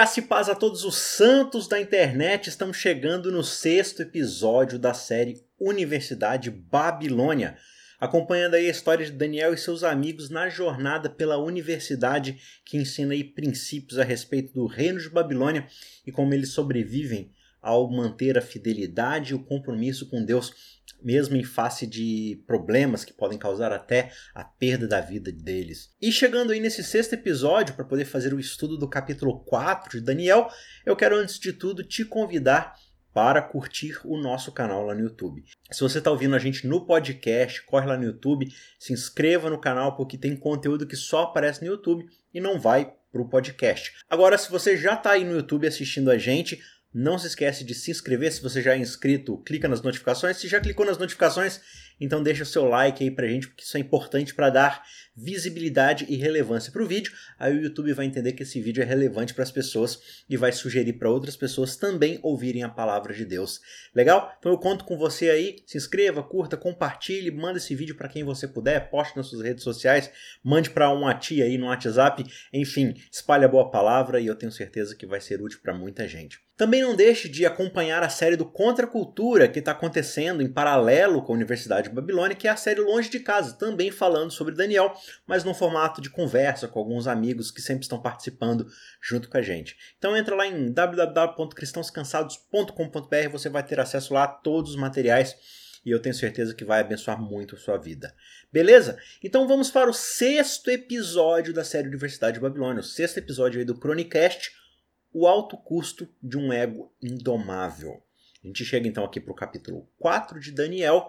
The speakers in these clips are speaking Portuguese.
Graça e paz a todos os santos da internet. Estamos chegando no sexto episódio da série Universidade Babilônia, acompanhando aí a história de Daniel e seus amigos na jornada pela universidade que ensina aí princípios a respeito do reino de Babilônia e como eles sobrevivem ao manter a fidelidade e o compromisso com Deus mesmo em face de problemas que podem causar até a perda da vida deles. E chegando aí nesse sexto episódio, para poder fazer o estudo do capítulo 4 de Daniel, eu quero antes de tudo te convidar para curtir o nosso canal lá no YouTube. Se você está ouvindo a gente no podcast, corre lá no YouTube, se inscreva no canal porque tem conteúdo que só aparece no YouTube e não vai para o podcast. Agora, se você já está aí no YouTube assistindo a gente, não se esquece de se inscrever se você já é inscrito, clica nas notificações. Se já clicou nas notificações, então deixa o seu like aí pra gente, porque isso é importante para dar visibilidade e relevância para o vídeo. Aí o YouTube vai entender que esse vídeo é relevante para as pessoas e vai sugerir para outras pessoas também ouvirem a palavra de Deus. Legal? Então eu conto com você aí. Se inscreva, curta, compartilhe, manda esse vídeo para quem você puder, poste nas suas redes sociais, mande para uma tia aí no WhatsApp, enfim, espalhe a boa palavra e eu tenho certeza que vai ser útil para muita gente. Também não deixe de acompanhar a série do Contra a Cultura que está acontecendo em paralelo com a Universidade de Babilônia, que é a série Longe de Casa, também falando sobre Daniel, mas num formato de conversa com alguns amigos que sempre estão participando junto com a gente. Então entra lá em www.cristãoscansados.com.br, você vai ter acesso lá a todos os materiais e eu tenho certeza que vai abençoar muito a sua vida. Beleza? Então vamos para o sexto episódio da série Universidade de Babilônia, o sexto episódio aí do Chronicast, o alto custo de um ego indomável. A gente chega então aqui para o capítulo 4 de Daniel.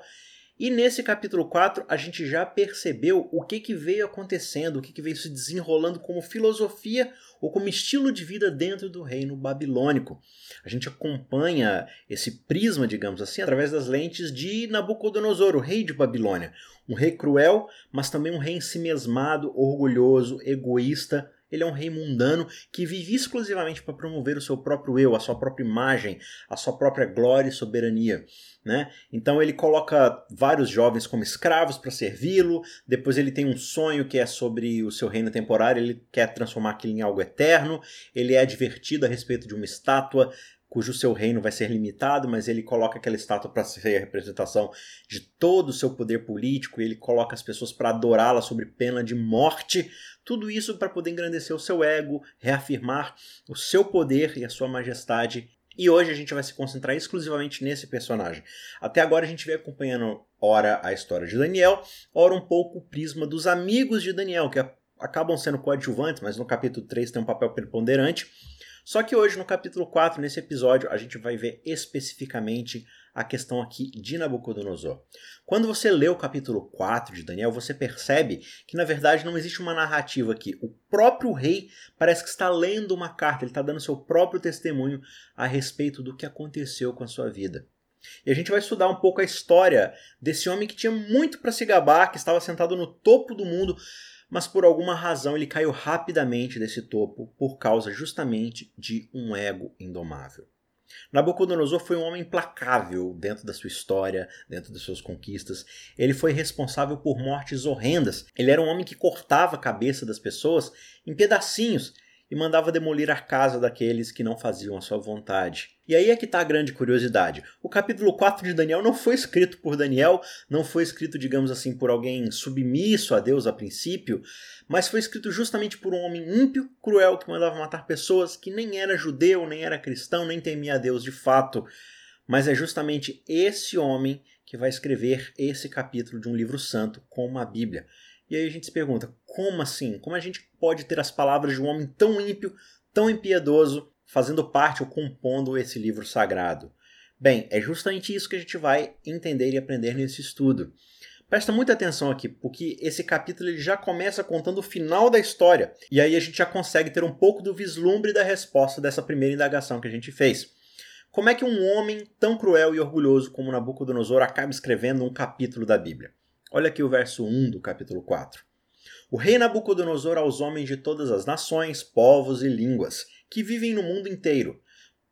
E nesse capítulo 4 a gente já percebeu o que, que veio acontecendo, o que, que veio se desenrolando como filosofia ou como estilo de vida dentro do reino babilônico. A gente acompanha esse prisma, digamos assim, através das lentes de Nabucodonosor, o rei de Babilônia. Um rei cruel, mas também um rei ensimesmado, orgulhoso, egoísta, ele é um rei mundano que vive exclusivamente para promover o seu próprio eu, a sua própria imagem, a sua própria glória e soberania. Né? Então ele coloca vários jovens como escravos para servi-lo. Depois ele tem um sonho que é sobre o seu reino temporário. Ele quer transformar aquilo em algo eterno. Ele é advertido a respeito de uma estátua cujo seu reino vai ser limitado, mas ele coloca aquela estátua para ser a representação de todo o seu poder político, ele coloca as pessoas para adorá-la sob pena de morte. Tudo isso para poder engrandecer o seu ego, reafirmar o seu poder e a sua majestade. E hoje a gente vai se concentrar exclusivamente nesse personagem. Até agora a gente vem acompanhando ora a história de Daniel, ora um pouco o prisma dos amigos de Daniel, que acabam sendo coadjuvantes, mas no capítulo 3 tem um papel preponderante. Só que hoje, no capítulo 4, nesse episódio, a gente vai ver especificamente a questão aqui de Nabucodonosor. Quando você lê o capítulo 4 de Daniel, você percebe que na verdade não existe uma narrativa aqui. O próprio rei parece que está lendo uma carta, ele está dando seu próprio testemunho a respeito do que aconteceu com a sua vida. E a gente vai estudar um pouco a história desse homem que tinha muito para se gabar, que estava sentado no topo do mundo, mas por alguma razão ele caiu rapidamente desse topo por causa justamente de um ego indomável. Nabucodonosor foi um homem implacável dentro da sua história, dentro das suas conquistas. Ele foi responsável por mortes horrendas. Ele era um homem que cortava a cabeça das pessoas em pedacinhos e mandava demolir a casa daqueles que não faziam a sua vontade. E aí é que está a grande curiosidade. O capítulo 4 de Daniel não foi escrito por Daniel, não foi escrito, digamos assim, por alguém submisso a Deus a princípio, mas foi escrito justamente por um homem ímpio, cruel, que mandava matar pessoas, que nem era judeu, nem era cristão, nem temia a Deus de fato. Mas é justamente esse homem que vai escrever esse capítulo de um livro santo, como a Bíblia. E aí a gente se pergunta: como assim? Como a gente pode ter as palavras de um homem tão ímpio, tão impiedoso, fazendo parte ou compondo esse livro sagrado? Bem, é justamente isso que a gente vai entender e aprender nesse estudo. Presta muita atenção aqui, porque esse capítulo ele já começa contando o final da história, e aí a gente já consegue ter um pouco do vislumbre da resposta dessa primeira indagação que a gente fez. Como é que um homem tão cruel e orgulhoso como Nabucodonosor acaba escrevendo um capítulo da Bíblia? Olha aqui o verso 1 do capítulo 4. O rei Nabucodonosor aos homens de todas as nações, povos e línguas, que vivem no mundo inteiro,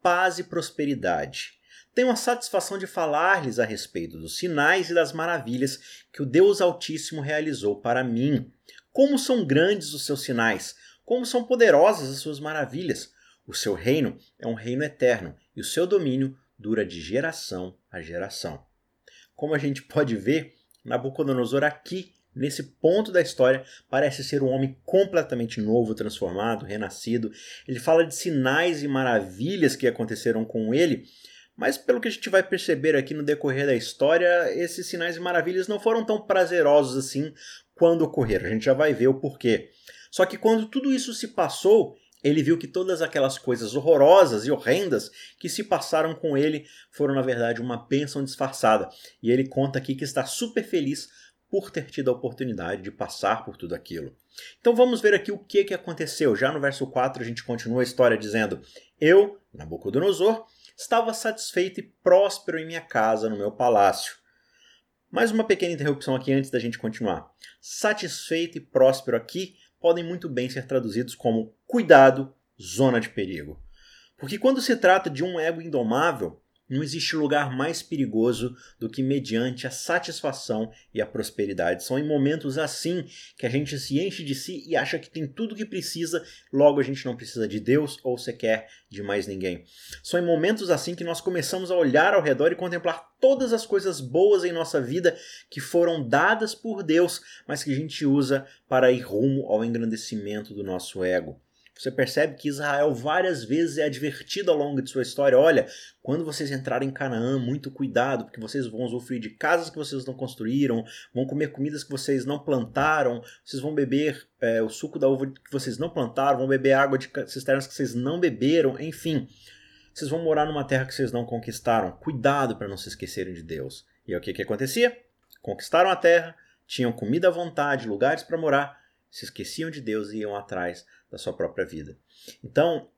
paz e prosperidade. Tenho a satisfação de falar-lhes a respeito dos sinais e das maravilhas que o Deus Altíssimo realizou para mim. Como são grandes os seus sinais, como são poderosas as suas maravilhas. O seu reino é um reino eterno e o seu domínio dura de geração a geração. Como a gente pode ver, Nabucodonosor aqui, nesse ponto da história, parece ser um homem completamente novo, transformado, renascido. Ele fala de sinais e maravilhas que aconteceram com ele, mas pelo que a gente vai perceber aqui no decorrer da história, esses sinais e maravilhas não foram tão prazerosos assim quando ocorreram. A gente já vai ver o porquê. Só que quando tudo isso se passou, ele viu que todas aquelas coisas horrorosas e horrendas que se passaram com ele foram, na verdade, uma bênção disfarçada. E ele conta aqui que está super feliz por ter tido a oportunidade de passar por tudo aquilo. Então vamos ver aqui o que, que aconteceu. Já no verso 4 a gente continua a história dizendo: Eu, Nabucodonosor, estava satisfeito e próspero em minha casa, no meu palácio. Mais uma pequena interrupção aqui antes da gente continuar. Satisfeito e próspero aqui podem muito bem ser traduzidos como cuidado, zona de perigo. Porque quando se trata de um ego indomável, não existe lugar mais perigoso do que mediante a satisfação e a prosperidade. São em momentos assim que a gente se enche de si e acha que tem tudo que precisa, logo a gente não precisa de Deus ou sequer de mais ninguém. São em momentos assim que nós começamos a olhar ao redor e contemplar todas as coisas boas em nossa vida que foram dadas por Deus, mas que a gente usa para ir rumo ao engrandecimento do nosso ego. Você percebe que Israel várias vezes é advertido ao longo de sua história: olha, quando vocês entrarem em Canaã, muito cuidado, porque vocês vão usufruir de casas que vocês não construíram, vão comer comidas que vocês não plantaram, vocês vão beber é, o suco da uva que vocês não plantaram, vão beber água de cisternas que vocês não beberam, enfim. Vocês vão morar numa terra que vocês não conquistaram. Cuidado para não se esquecerem de Deus. E o que, que acontecia? Conquistaram a terra, tinham comida à vontade, lugares para morar, se esqueciam de Deus e iam atrás da sua própria vida. Então,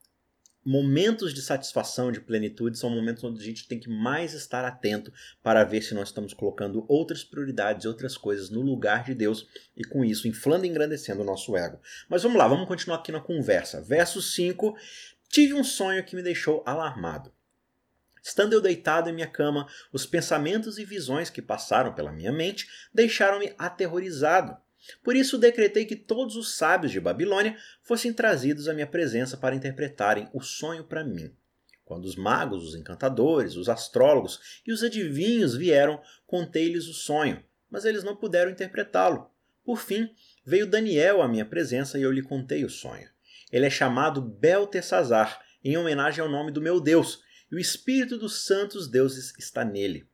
momentos de satisfação, de plenitude, são momentos onde a gente tem que mais estar atento para ver se nós estamos colocando outras prioridades, outras coisas no lugar de Deus e com isso inflando e engrandecendo o nosso ego. Mas vamos lá, vamos continuar aqui na conversa. Verso 5: Tive um sonho que me deixou alarmado. Estando eu deitado em minha cama, os pensamentos e visões que passaram pela minha mente deixaram-me aterrorizado. Por isso decretei que todos os sábios de Babilônia fossem trazidos à minha presença para interpretarem o sonho para mim. Quando os magos, os encantadores, os astrólogos e os adivinhos vieram, contei-lhes o sonho, mas eles não puderam interpretá-lo. Por fim, veio Daniel à minha presença e eu lhe contei o sonho. Ele é chamado Beltesazar, em homenagem ao nome do meu Deus, e o espírito dos santos deuses está nele.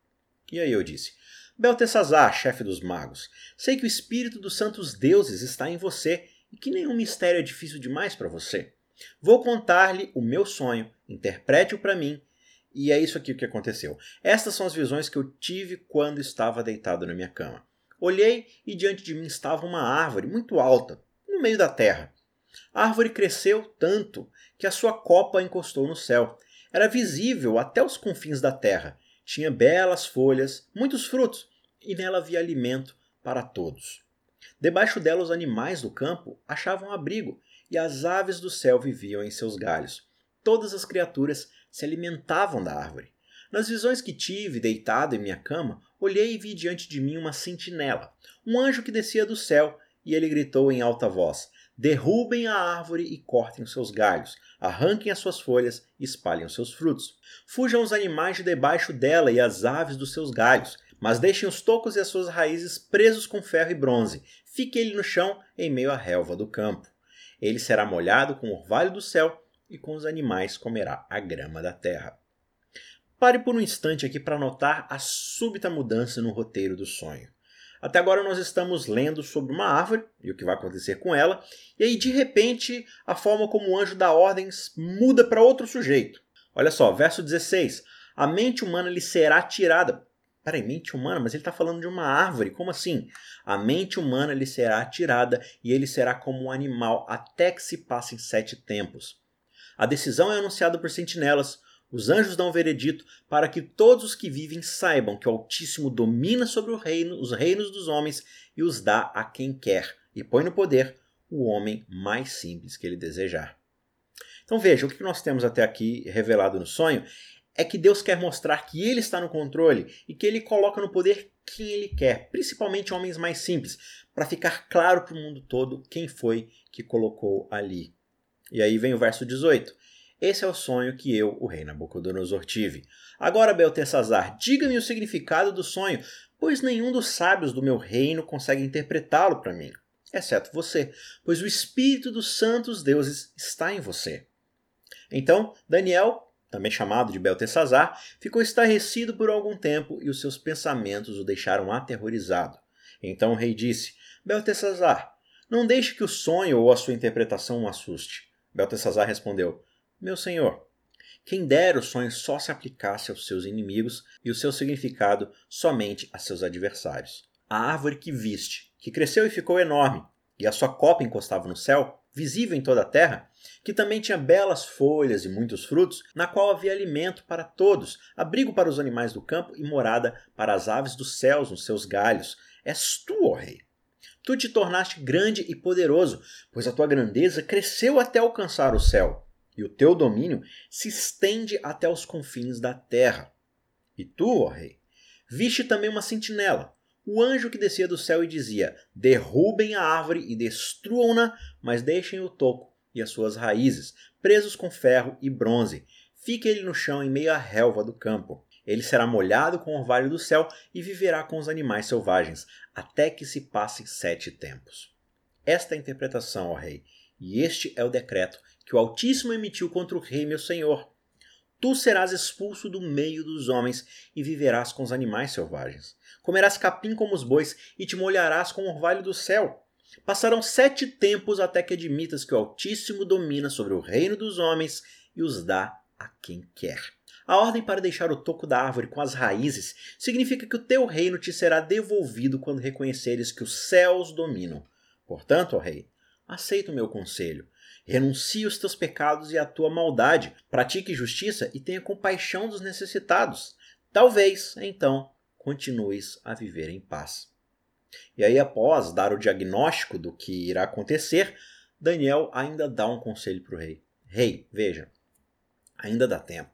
E aí eu disse: Beltesazar, chefe dos magos, sei que o espírito dos santos deuses está em você e que nenhum mistério é difícil demais para você. Vou contar-lhe o meu sonho, interprete-o para mim, e é isso aqui que aconteceu. Estas são as visões que eu tive quando estava deitado na minha cama. Olhei e diante de mim estava uma árvore muito alta, no meio da terra. A árvore cresceu tanto que a sua copa encostou no céu. Era visível até os confins da terra tinha belas folhas, muitos frutos, e nela havia alimento para todos. Debaixo dela os animais do campo achavam abrigo, e as aves do céu viviam em seus galhos. Todas as criaturas se alimentavam da árvore. Nas visões que tive, deitado em minha cama, olhei e vi diante de mim uma sentinela, um anjo que descia do céu, e ele gritou em alta voz: Derrubem a árvore e cortem os seus galhos, arranquem as suas folhas e espalhem os seus frutos. Fujam os animais de debaixo dela e as aves dos seus galhos, mas deixem os tocos e as suas raízes presos com ferro e bronze. Fique ele no chão, em meio à relva do campo. Ele será molhado com o orvalho do céu, e com os animais comerá a grama da terra. Pare por um instante aqui para notar a súbita mudança no roteiro do sonho. Até agora nós estamos lendo sobre uma árvore e o que vai acontecer com ela, e aí de repente a forma como o anjo dá ordens muda para outro sujeito. Olha só, verso 16: A mente humana lhe será tirada. Peraí, mente humana? Mas ele está falando de uma árvore, como assim? A mente humana lhe será tirada e ele será como um animal até que se passem sete tempos. A decisão é anunciada por sentinelas, os anjos dão veredito para que todos os que vivem saibam que o Altíssimo domina sobre reino, os reinos dos homens e os dá a quem quer, e põe no poder o homem mais simples que ele desejar. Então veja, o que nós temos até aqui revelado no sonho é que Deus quer mostrar que Ele está no controle e que Ele coloca no poder quem Ele quer, principalmente homens mais simples, para ficar claro para o mundo todo quem foi que colocou ali. E aí vem o verso 18. Esse é o sonho que eu, o rei Nabucodonosor, tive. Agora, Beltesazar, diga-me o significado do sonho, pois nenhum dos sábios do meu reino consegue interpretá-lo para mim, exceto você, pois o Espírito dos santos deuses está em você. Então, Daniel, também chamado de Beltesazar, ficou estarrecido por algum tempo e os seus pensamentos o deixaram aterrorizado. Então o rei disse: Beltesazar, não deixe que o sonho ou a sua interpretação o assuste. Beltesazar respondeu: Meu senhor, quem dera o sonho só se aplicasse aos seus inimigos e o seu significado somente a seus adversários. A árvore que viste, que cresceu e ficou enorme, e a sua copa encostava no céu, visível em toda a terra, que também tinha belas folhas e muitos frutos, na qual havia alimento para todos, abrigo para os animais do campo e morada para as aves dos céus nos seus galhos. És tu, ó rei. Tu te tornaste grande e poderoso, pois a tua grandeza cresceu até alcançar o céu, e o teu domínio se estende até os confins da terra. E tu, ó rei, viste também uma sentinela, o anjo que descia do céu e dizia: Derrubem a árvore e destruam-na, mas deixem o toco e as suas raízes, presos com ferro e bronze. Fique ele no chão em meio à relva do campo. Ele será molhado com o orvalho do céu e viverá com os animais selvagens, até que se passem sete tempos. Esta é a interpretação, ó rei, e este é o decreto que o Altíssimo emitiu contra o rei meu senhor. Tu serás expulso do meio dos homens e viverás com os animais selvagens. Comerás capim como os bois e te molharás com o orvalho do céu. Passarão sete tempos até que admitas que o Altíssimo domina sobre o reino dos homens e os dá a quem quer. A ordem para deixar o toco da árvore com as raízes significa que o teu reino te será devolvido quando reconheceres que os céus dominam. Portanto, ó rei, aceita o meu conselho. Renuncie os teus pecados e a tua maldade, pratique justiça e tenha compaixão dos necessitados. Talvez, então, continues a viver em paz. E aí, após dar o diagnóstico do que irá acontecer, Daniel ainda dá um conselho para o rei. Rei, veja, ainda dá tempo.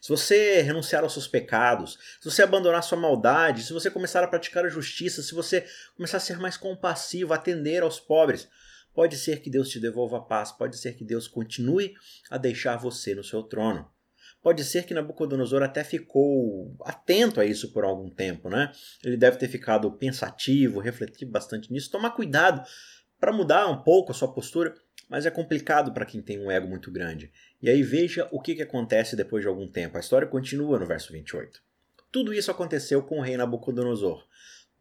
Se você renunciar aos seus pecados, se você abandonar sua maldade, se você começar a praticar a justiça, se você começar a ser mais compassivo, atender aos pobres, pode ser que Deus te devolva a paz, pode ser que Deus continue a deixar você no seu trono. Pode ser que Nabucodonosor até ficou atento a isso por algum tempo, né? Ele deve ter ficado pensativo, refletido bastante nisso. Tomar cuidado para mudar um pouco a sua postura, mas é complicado para quem tem um ego muito grande. E aí veja o que, que acontece depois de algum tempo. A história continua no verso 28. Tudo isso aconteceu com o rei Nabucodonosor.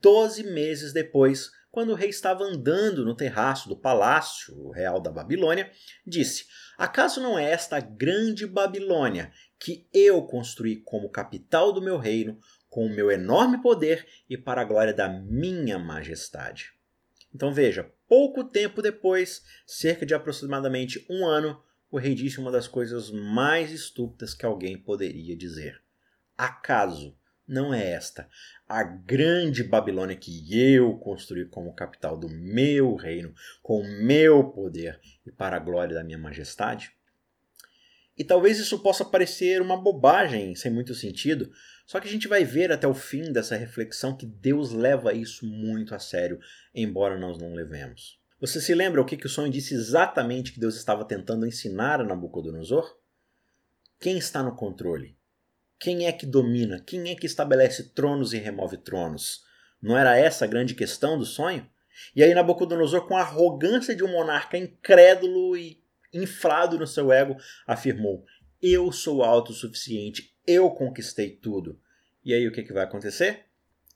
Doze meses depois, quando o rei estava andando no terraço do palácio real da Babilônia, disse: Acaso não é esta grande Babilônia que eu construí como capital do meu reino, com o meu enorme poder e para a glória da minha majestade? Então veja, pouco tempo depois, cerca de aproximadamente um ano, o rei disse uma das coisas mais estúpidas que alguém poderia dizer. Acaso não é esta a grande Babilônia que eu construí como capital do meu reino, com o meu poder e para a glória da minha majestade? E talvez isso possa parecer uma bobagem sem muito sentido, só que a gente vai ver até o fim dessa reflexão que Deus leva isso muito a sério, embora nós não levemos. Você se lembra o que, que o sonho disse exatamente que Deus estava tentando ensinar a Nabucodonosor? Quem está no controle? Quem é que domina? Quem é que estabelece tronos e remove tronos? Não era essa a grande questão do sonho? E aí Nabucodonosor, com a arrogância de um monarca incrédulo e inflado no seu ego, afirmou: Eu sou autossuficiente, eu conquistei tudo. E aí o que, que vai acontecer?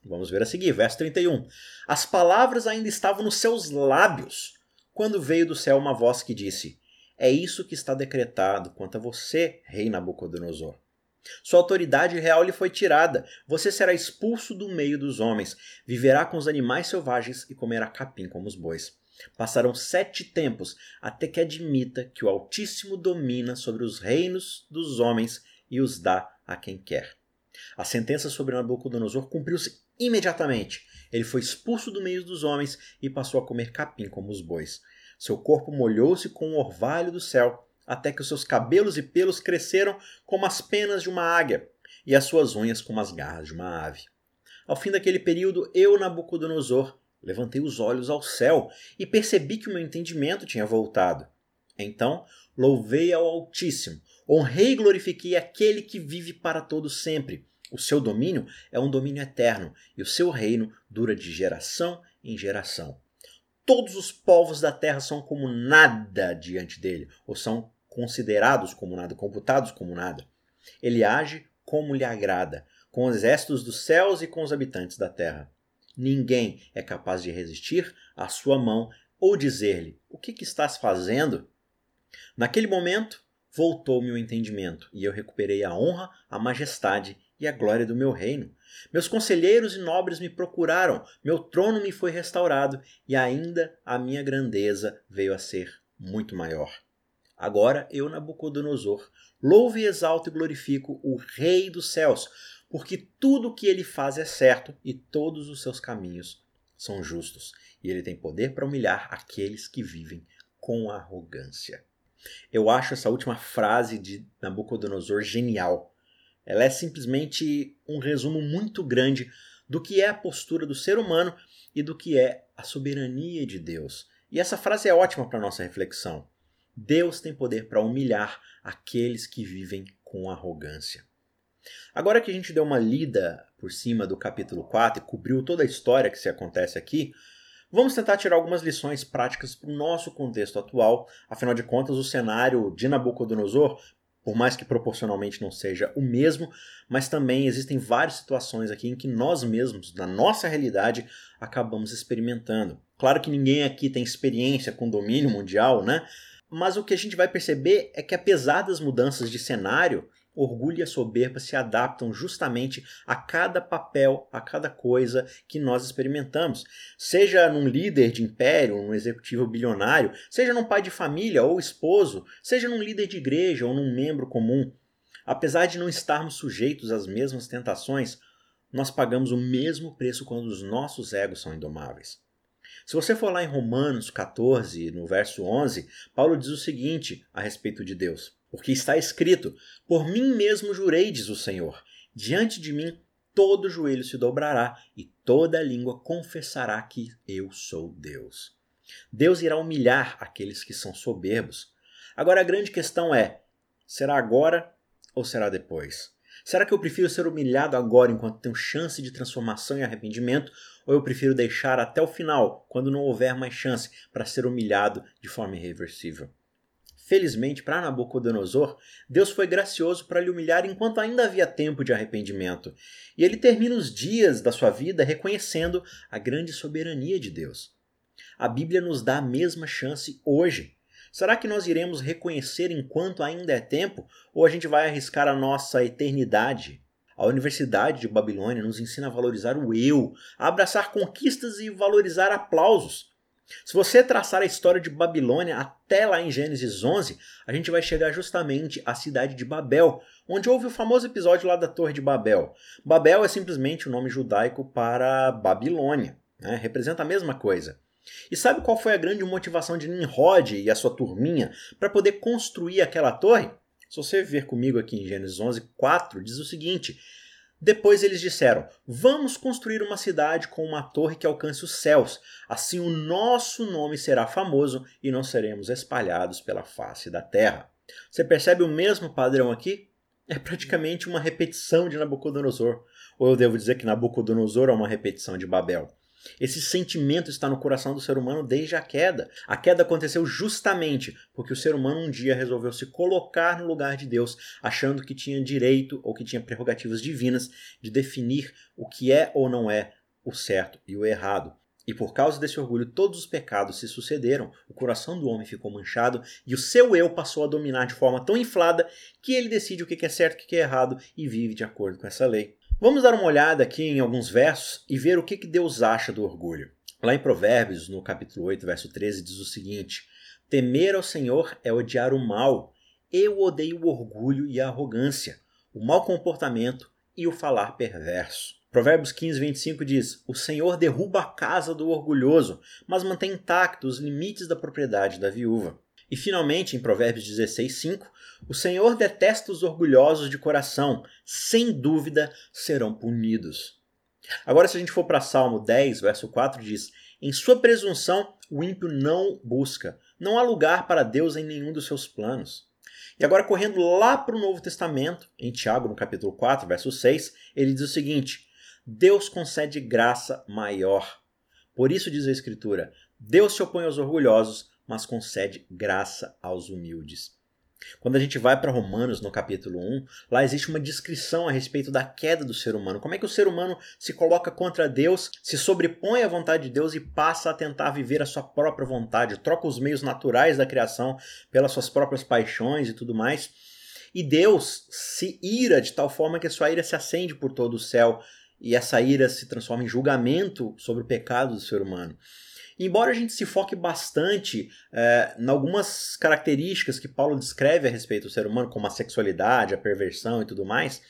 Vamos ver a seguir, verso 31. As palavras ainda estavam nos seus lábios, quando veio do céu uma voz que disse: É isso que está decretado quanto a você, rei Nabucodonosor. Sua autoridade real lhe foi tirada. Você será expulso do meio dos homens, viverá com os animais selvagens e comerá capim como os bois. Passarão sete tempos até que admita que o Altíssimo domina sobre os reinos dos homens e os dá a quem quer. A sentença sobre Nabucodonosor cumpriu-se imediatamente. Ele foi expulso do meio dos homens e passou a comer capim como os bois. Seu corpo molhou-se com o orvalho do céu, até que os seus cabelos e pelos cresceram como as penas de uma águia, e as suas unhas como as garras de uma ave. Ao fim daquele período, eu, Nabucodonosor, levantei os olhos ao céu e percebi que o meu entendimento tinha voltado. Então, Louvei ao Altíssimo, honrei e glorifiquei aquele que vive para todo sempre. O seu domínio é um domínio eterno, e o seu reino dura de geração em geração. Todos os povos da terra são como nada diante dele, ou são considerados como nada, computados como nada. Ele age como lhe agrada, com os exércitos dos céus e com os habitantes da terra. Ninguém é capaz de resistir à sua mão ou dizer-lhe: O que, que estás fazendo? Naquele momento, voltou-me o entendimento e eu recuperei a honra, a majestade e a glória do meu reino. Meus conselheiros e nobres me procuraram, meu trono me foi restaurado e ainda a minha grandeza veio a ser muito maior. Agora eu, Nabucodonosor, louvo e exalto e glorifico o Rei dos céus, porque tudo o que ele faz é certo e todos os seus caminhos são justos, e ele tem poder para humilhar aqueles que vivem com arrogância. Eu acho essa última frase de Nabucodonosor genial. Ela é simplesmente um resumo muito grande do que é a postura do ser humano e do que é a soberania de Deus. E essa frase é ótima para nossa reflexão. Deus tem poder para humilhar aqueles que vivem com arrogância. Agora que a gente deu uma lida por cima do capítulo 4 e cobriu toda a história que se acontece aqui, vamos tentar tirar algumas lições práticas para o nosso contexto atual. Afinal de contas, o cenário de Nabucodonosor, por mais que proporcionalmente não seja o mesmo, mas também existem várias situações aqui em que nós mesmos, na nossa realidade, acabamos experimentando. Claro que ninguém aqui tem experiência com domínio mundial, né? Mas o que a gente vai perceber é que apesar das mudanças de cenário, orgulho e a soberba se adaptam justamente a cada papel, a cada coisa que nós experimentamos. Seja num líder de império, num executivo bilionário, seja num pai de família ou esposo, seja num líder de igreja ou num membro comum. Apesar de não estarmos sujeitos às mesmas tentações, nós pagamos o mesmo preço quando os nossos egos são indomáveis. Se você for lá em Romanos 14, no verso 11, Paulo diz o seguinte a respeito de Deus: Porque está escrito: Por mim mesmo jurei, diz o Senhor, diante de mim todo joelho se dobrará e toda língua confessará que eu sou Deus. Deus irá humilhar aqueles que são soberbos. Agora a grande questão é: será agora ou será depois? Será que eu prefiro ser humilhado agora enquanto tenho chance de transformação e arrependimento? Ou eu prefiro deixar até o final, quando não houver mais chance, para ser humilhado de forma irreversível? Felizmente para Nabucodonosor, Deus foi gracioso para lhe humilhar enquanto ainda havia tempo de arrependimento. E ele termina os dias da sua vida reconhecendo a grande soberania de Deus. A Bíblia nos dá a mesma chance hoje. Será que nós iremos reconhecer enquanto ainda é tempo ou a gente vai arriscar a nossa eternidade? A Universidade de Babilônia nos ensina a valorizar o eu, a abraçar conquistas e valorizar aplausos. Se você traçar a história de Babilônia até lá em Gênesis 11, a gente vai chegar justamente à cidade de Babel, onde houve o famoso episódio lá da Torre de Babel. Babel é simplesmente o nome judaico para Babilônia, né? representa a mesma coisa. E sabe qual foi a grande motivação de Nimrod e a sua turminha para poder construir aquela torre? Se você ver comigo aqui em Gênesis 11, 4, diz o seguinte: Depois eles disseram: Vamos construir uma cidade com uma torre que alcance os céus. Assim o nosso nome será famoso e não seremos espalhados pela face da terra. Você percebe o mesmo padrão aqui? É praticamente uma repetição de Nabucodonosor. Ou eu devo dizer que Nabucodonosor é uma repetição de Babel. Esse sentimento está no coração do ser humano desde a queda. A queda aconteceu justamente porque o ser humano um dia resolveu se colocar no lugar de Deus, achando que tinha direito ou que tinha prerrogativas divinas de definir o que é ou não é o certo e o errado. E por causa desse orgulho, todos os pecados se sucederam, o coração do homem ficou manchado e o seu eu passou a dominar de forma tão inflada que ele decide o que é certo e o que é errado e vive de acordo com essa lei. Vamos dar uma olhada aqui em alguns versos e ver o que, Deus acha do orgulho. Lá em Provérbios, no capítulo 8, verso 13, diz o seguinte: Temer ao Senhor é odiar o mal. Eu odeio o orgulho e a arrogância, o mau comportamento e o falar perverso. Provérbios 15, 25 diz: O Senhor derruba a casa do orgulhoso, mas mantém intactos os limites da propriedade da viúva. E finalmente, em Provérbios 16, 5, o Senhor detesta os orgulhosos de coração, sem dúvida serão punidos. Agora, se a gente for para Salmo 10, verso 4, diz: Em sua presunção o ímpio não busca, Não há lugar para Deus em nenhum dos seus planos. E agora, correndo lá para o Novo Testamento, em Tiago, no capítulo 4, verso 6, ele diz o seguinte: Deus concede graça maior. Por isso diz a Escritura: Deus se opõe aos orgulhosos, mas concede graça aos humildes. Quando a gente vai para Romanos, no capítulo 1, lá existe uma descrição a respeito da queda do ser humano. Como é que o ser humano se coloca contra Deus, se sobrepõe à vontade de Deus e passa a tentar viver a sua própria vontade, troca os meios naturais da criação pelas suas próprias paixões e tudo mais. E Deus se ira de tal forma que a sua ira se acende por todo o céu e essa ira se transforma em julgamento sobre o pecado do ser humano. Embora a gente se foque bastante é, em algumas características que Paulo descreve a respeito do ser humano, como a sexualidade, a perversão e tudo mais,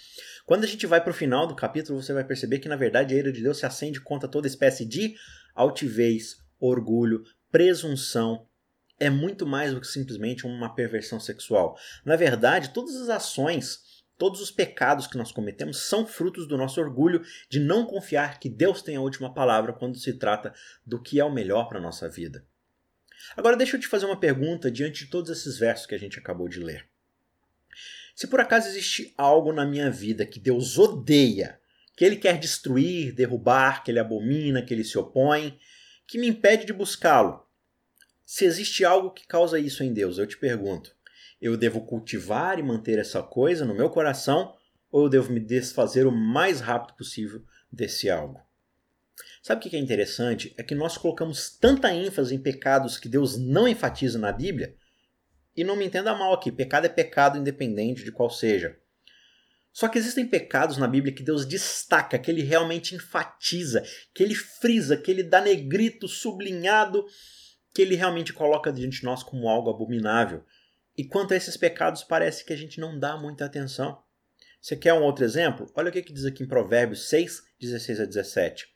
quando a gente vai para o final do capítulo, você vai perceber que, na verdade, a ira de Deus se acende contra toda espécie de altivez, orgulho, presunção. É muito mais do que simplesmente uma perversão sexual. Na verdade, todas as ações Todos os pecados que nós cometemos são frutos do nosso orgulho de não confiar que Deus tem a última palavra quando se trata do que é o melhor para a nossa vida. Agora deixa eu te fazer uma pergunta diante de todos esses versos que a gente acabou de ler. Se por acaso existe algo na minha vida que Deus odeia, que Ele quer destruir, derrubar, que Ele abomina, que Ele se opõe, que me impede de buscá-lo, se existe algo que causa isso em Deus, eu te pergunto, eu devo cultivar e manter essa coisa no meu coração ou eu devo me desfazer o mais rápido possível desse algo? Sabe o que é interessante? É que nós colocamos tanta ênfase em pecados que Deus não enfatiza na Bíblia. E não me entenda mal aqui, pecado é pecado independente de qual seja. Só que existem pecados na Bíblia que Deus destaca, que ele realmente enfatiza, que ele frisa, que ele dá negrito, sublinhado, que ele realmente coloca diante de nós como algo abominável. E quanto a esses pecados, parece que a gente não dá muita atenção. Você quer um outro exemplo? Olha o que, que diz aqui em Provérbios 6, 16 a 17.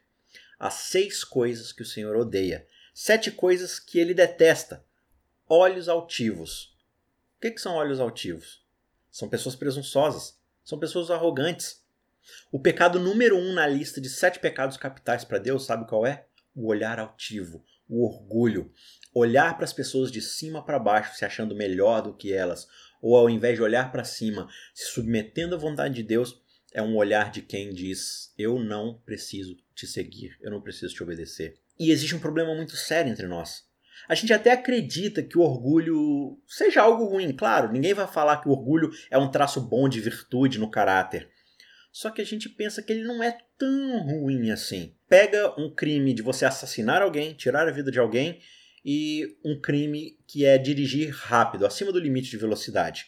Há seis coisas que o Senhor odeia, sete coisas que ele detesta. Olhos altivos. O que, que são olhos altivos? São pessoas presunçosas, são pessoas arrogantes. O pecado número um na lista de sete pecados capitais para Deus, sabe qual é? O olhar altivo, o orgulho, olhar para as pessoas de cima para baixo, se achando melhor do que elas, ou ao invés de olhar para cima, se submetendo à vontade de Deus, é um olhar de quem diz: Eu não preciso te seguir, eu não preciso te obedecer. E existe um problema muito sério entre nós. A gente até acredita que o orgulho seja algo ruim, claro, ninguém vai falar que o orgulho é um traço bom de virtude no caráter. Só que a gente pensa que ele não é tão ruim assim. Pega um crime de você assassinar alguém, tirar a vida de alguém, e um crime que é dirigir rápido, acima do limite de velocidade.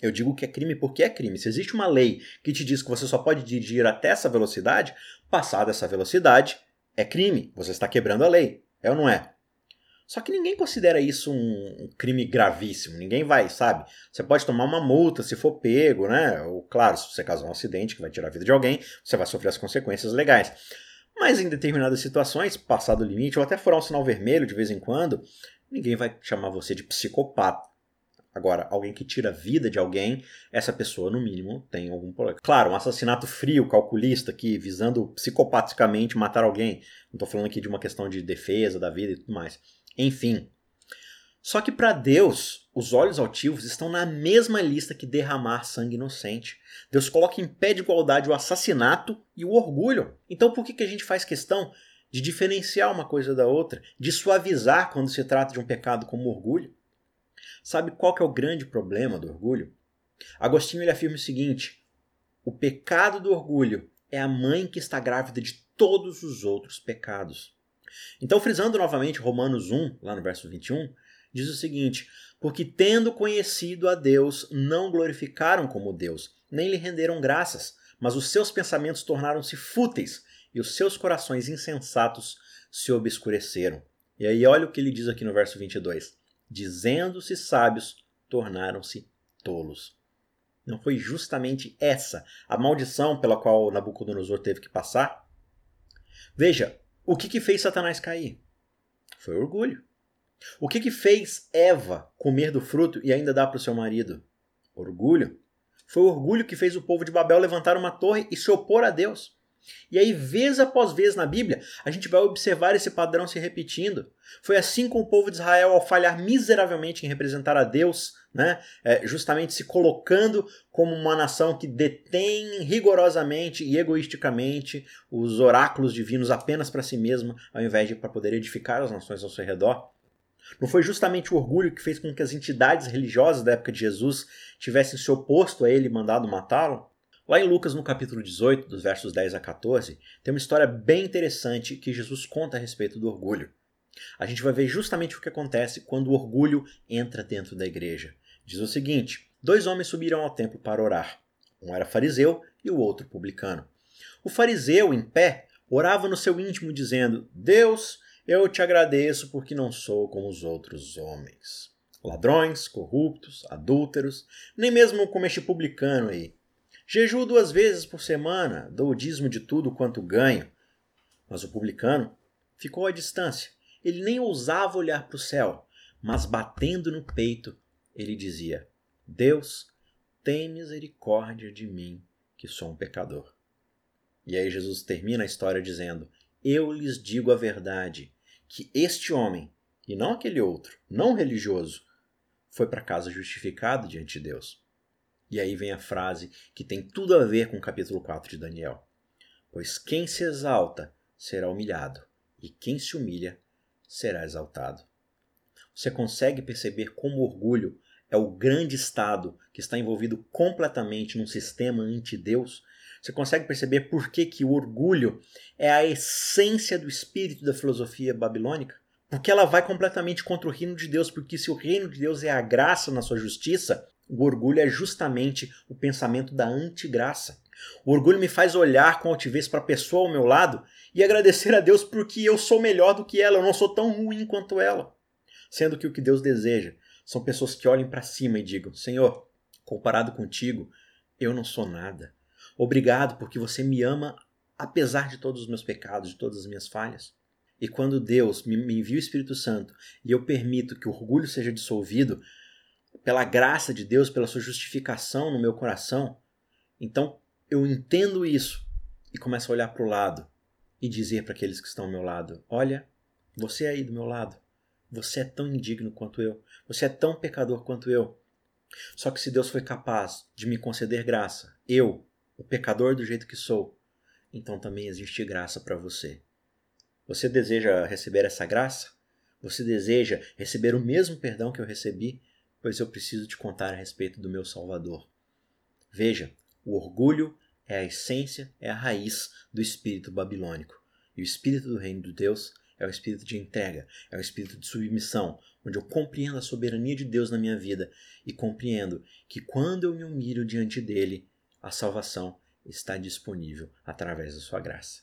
Eu digo que é crime porque é crime. Se existe uma lei que te diz que você só pode dirigir até essa velocidade, passada essa velocidade, é crime. Você está quebrando a lei. É ou não é? Só que ninguém considera isso um crime gravíssimo. Ninguém vai, sabe? Você pode tomar uma multa se for pego, né? Ou, claro, se você causar um acidente que vai tirar a vida de alguém, você vai sofrer as consequências legais. Mas em determinadas situações, passado o limite, ou até furar um sinal vermelho de vez em quando, ninguém vai chamar você de psicopata. Agora, alguém que tira a vida de alguém, essa pessoa, no mínimo, tem algum problema. Claro, um assassinato frio, calculista, que visando psicopaticamente matar alguém. Não estou falando aqui de uma questão de defesa da vida e tudo mais. Enfim. Só que para Deus, os olhos altivos estão na mesma lista que derramar sangue inocente. Deus coloca em pé de igualdade o assassinato e o orgulho. Então por que, que a gente faz questão de diferenciar uma coisa da outra, de suavizar quando se trata de um pecado como orgulho? Sabe qual que é o grande problema do orgulho? Agostinho ele afirma o seguinte: o pecado do orgulho é a mãe que está grávida de todos os outros pecados. Então, frisando novamente Romanos 1, lá no verso 21, diz o seguinte: Porque tendo conhecido a Deus, não glorificaram como Deus, nem lhe renderam graças, mas os seus pensamentos tornaram-se fúteis e os seus corações insensatos se obscureceram. E aí, olha o que ele diz aqui no verso 22: Dizendo-se sábios, tornaram-se tolos. Não foi justamente essa a maldição pela qual Nabucodonosor teve que passar? Veja, o que, que fez Satanás cair? Foi orgulho. O que, que fez Eva comer do fruto e ainda dar para o seu marido? Orgulho. Foi o orgulho que fez o povo de Babel levantar uma torre e se opor a Deus. E aí, vez após vez na Bíblia, a gente vai observar esse padrão se repetindo. Foi assim com o povo de Israel ao falhar miseravelmente em representar a Deus, né? É, justamente se colocando como uma nação que detém rigorosamente e egoisticamente os oráculos divinos apenas para si mesma, ao invés de para poder edificar as nações ao seu redor. Não foi justamente o orgulho que fez com que as entidades religiosas da época de Jesus tivessem se oposto a ele e mandado matá-lo? Lá em Lucas, no capítulo 18, dos versos 10 a 14, tem uma história bem interessante que Jesus conta a respeito do orgulho. A gente vai ver justamente o que acontece quando o orgulho entra dentro da igreja. Diz o seguinte: Dois homens subiram ao templo para orar. Um era fariseu e o outro publicano. O fariseu, em pé, orava no seu íntimo, dizendo: Deus, eu te agradeço porque não sou como os outros homens. Ladrões, corruptos, adúlteros, nem mesmo como este publicano aí. Jejuo duas vezes por semana, dou o dízimo de tudo quanto ganho. Mas o publicano ficou à distância. Ele nem ousava olhar para o céu, mas batendo no peito, ele dizia: Deus, tem misericórdia de mim, que sou um pecador. E aí Jesus termina a história dizendo: Eu lhes digo a verdade, que este homem, e não aquele outro, não religioso, foi para casa justificado diante de Deus. E aí vem a frase que tem tudo a ver com o capítulo 4 de Daniel. Pois quem se exalta será humilhado, e quem se humilha será exaltado. Você consegue perceber como o orgulho é o grande estado que está envolvido completamente num sistema anti-Deus? Você consegue perceber por que, que o orgulho é a essência do espírito da filosofia babilônica? Porque ela vai completamente contra o reino de Deus, porque se o reino de Deus é a graça na sua justiça, o orgulho é justamente o pensamento da antigraça. O orgulho me faz olhar com altivez para a pessoa ao meu lado e agradecer a Deus porque eu sou melhor do que ela, eu não sou tão ruim quanto ela. Sendo que o que Deus deseja são pessoas que olhem para cima e digam: Senhor, comparado contigo, eu não sou nada. Obrigado porque você me ama apesar de todos os meus pecados, de todas as minhas falhas. E quando Deus me envia o Espírito Santo e eu permito que o orgulho seja dissolvido, pela graça de Deus, pela sua justificação no meu coração, então eu entendo isso e começo a olhar para o lado e dizer para aqueles que estão ao meu lado: Olha, você aí do meu lado, você é tão indigno quanto eu, você é tão pecador quanto eu. Só que se Deus foi capaz de me conceder graça, eu, o pecador do jeito que sou, então também existe graça para você. Você deseja receber essa graça? Você deseja receber o mesmo perdão que eu recebi? pois eu preciso te contar a respeito do meu Salvador. Veja, o orgulho é a essência, é a raiz do espírito babilônico. E o espírito do reino de Deus é o espírito de entrega, é o espírito de submissão, onde eu compreendo a soberania de Deus na minha vida e compreendo que quando eu me humilho diante dele, a salvação está disponível através da sua graça.